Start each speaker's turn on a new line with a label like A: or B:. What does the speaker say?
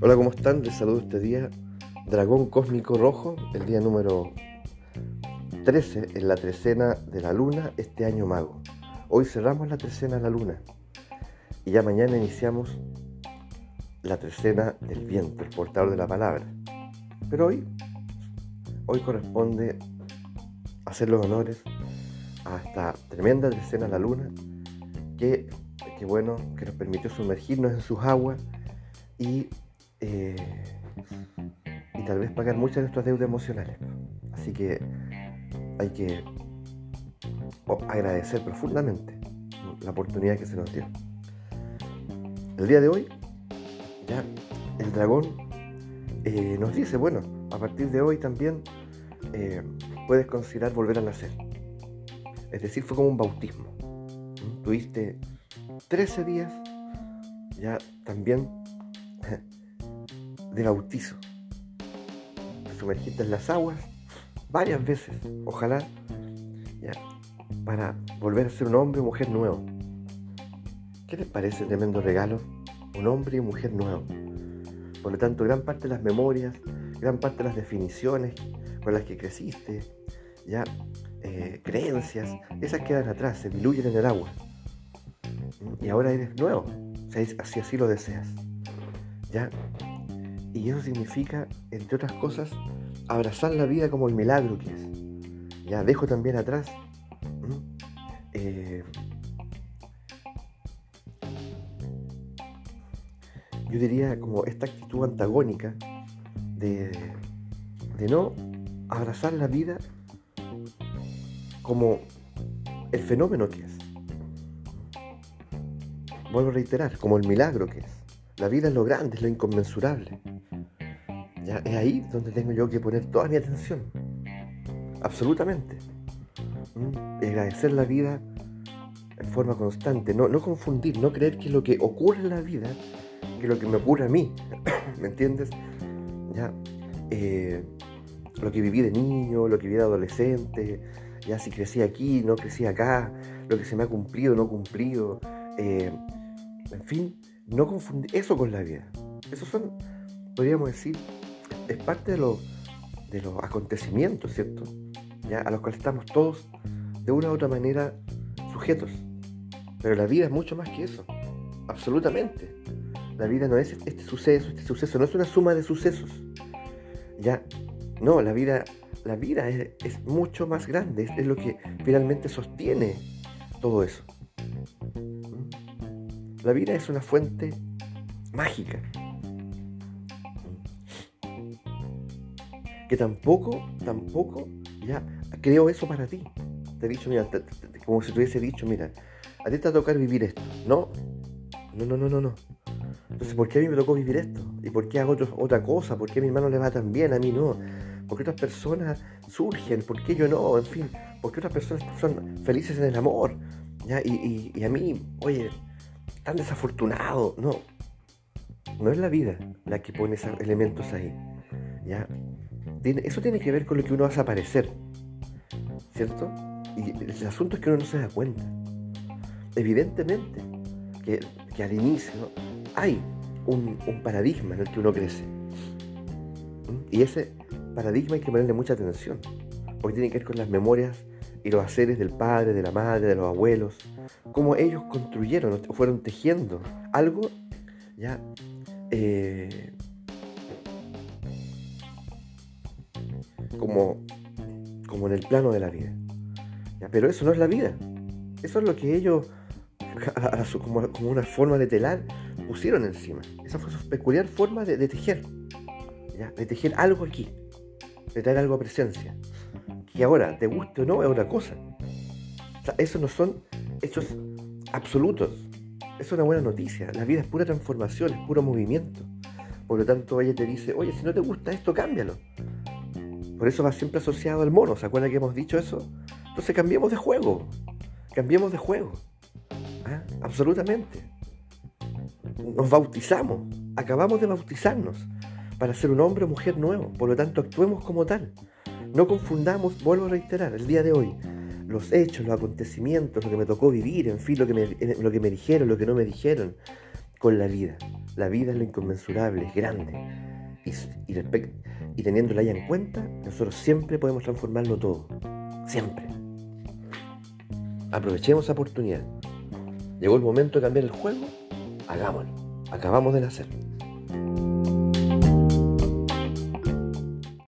A: Hola, ¿cómo están? Les saludo este día. Dragón Cósmico Rojo, el día número 13 en la trecena de la luna, este año mago. Hoy cerramos la trecena de la luna y ya mañana iniciamos la trecena del viento, el portador de la palabra. Pero hoy, hoy corresponde hacer los honores a esta tremenda trecena de la luna que, que bueno, que nos permitió sumergirnos en sus aguas y eh, y tal vez pagar muchas de nuestras deudas emocionales. Así que hay que agradecer profundamente la oportunidad que se nos dio. El día de hoy, ya el dragón eh, nos dice, bueno, a partir de hoy también eh, puedes considerar volver a nacer. Es decir, fue como un bautismo. Tuviste 13 días, ya también de bautizo. Te sumergiste en las aguas varias veces, ojalá, para volver a ser un hombre o mujer nuevo. ¿Qué les parece tremendo regalo? Un hombre y mujer nuevo. Por lo tanto, gran parte de las memorias, gran parte de las definiciones con las que creciste, ya eh, creencias, esas quedan atrás, se diluyen en el agua. Y ahora eres nuevo, si así lo deseas. ¿Ya? Y eso significa, entre otras cosas, abrazar la vida como el milagro que es. Ya dejo también atrás. Eh, yo diría como esta actitud antagónica de, de no abrazar la vida como el fenómeno que es. Vuelvo a reiterar, como el milagro que es. La vida es lo grande, es lo inconmensurable. Ya, es ahí donde tengo yo que poner toda mi atención. Absolutamente. ¿Mm? agradecer la vida en forma constante. No, no confundir, no creer que lo que ocurre en la vida, que lo que me ocurre a mí, ¿me entiendes? Ya, eh, lo que viví de niño, lo que viví de adolescente, ya si crecí aquí, no crecí acá, lo que se me ha cumplido, no cumplido. Eh, en fin, no confundir eso con la vida. Esos son, podríamos decir, es parte de, de los acontecimientos, ¿cierto? ¿Ya? A los cuales estamos todos, de una u otra manera, sujetos. Pero la vida es mucho más que eso, absolutamente. La vida no es este suceso, este suceso, no es una suma de sucesos. Ya, no, la vida, la vida es, mucho más grande, es lo que finalmente sostiene todo eso. La vida es una fuente mágica. Que tampoco, tampoco, ya creo eso para ti. Te he dicho, mira, como si te hubiese dicho, mira, a ti te va a tocar vivir esto. No, no, no, no, no, no. Entonces, ¿por qué a mí me tocó vivir esto? ¿Y por qué hago otra cosa? ¿Por qué a mi hermano le va tan bien? A mí no. ¿Por qué otras personas surgen? ¿Por qué yo no? En fin, ¿por qué otras personas son felices en el amor? Y a mí, oye, tan desafortunado. No, no es la vida la que pone esos elementos ahí. ¿ya? eso tiene que ver con lo que uno hace aparecer. ¿Cierto? Y el asunto es que uno no se da cuenta. Evidentemente que, al inicio hay un, paradigma en el que uno crece. Y ese paradigma hay que ponerle mucha atención. Porque tiene que ver con las memorias y los haceres del padre, de la madre, de los abuelos, cómo ellos construyeron, fueron tejiendo algo ya eh, como, como en el plano de la vida. Pero eso no es la vida. Eso es lo que ellos, como, una forma de telar, pusieron encima. Esa fue su peculiar forma de, tejer. De tejer algo aquí. De traer algo a presencia. Que ahora, te guste o no, es otra cosa. O eso no son hechos absolutos. Es una buena noticia. La vida es pura transformación, es puro movimiento. Por lo tanto, ella te dice, oye, si no te gusta esto, cámbialo. Por eso va siempre asociado al mono. ¿Se acuerdan que hemos dicho eso? Entonces cambiemos de juego. Cambiemos de juego. ¿Ah? Absolutamente. Nos bautizamos. Acabamos de bautizarnos para ser un hombre o mujer nuevo. Por lo tanto, actuemos como tal. No confundamos, vuelvo a reiterar, el día de hoy, los hechos, los acontecimientos, lo que me tocó vivir, en fin, lo que me, lo que me dijeron, lo que no me dijeron, con la vida. La vida es lo inconmensurable, es grande. Y, y, y teniéndola ya en cuenta, nosotros siempre podemos transformarlo todo. Siempre. Aprovechemos esa oportunidad. Llegó el momento de cambiar el juego, hagámoslo. Acabamos de nacer.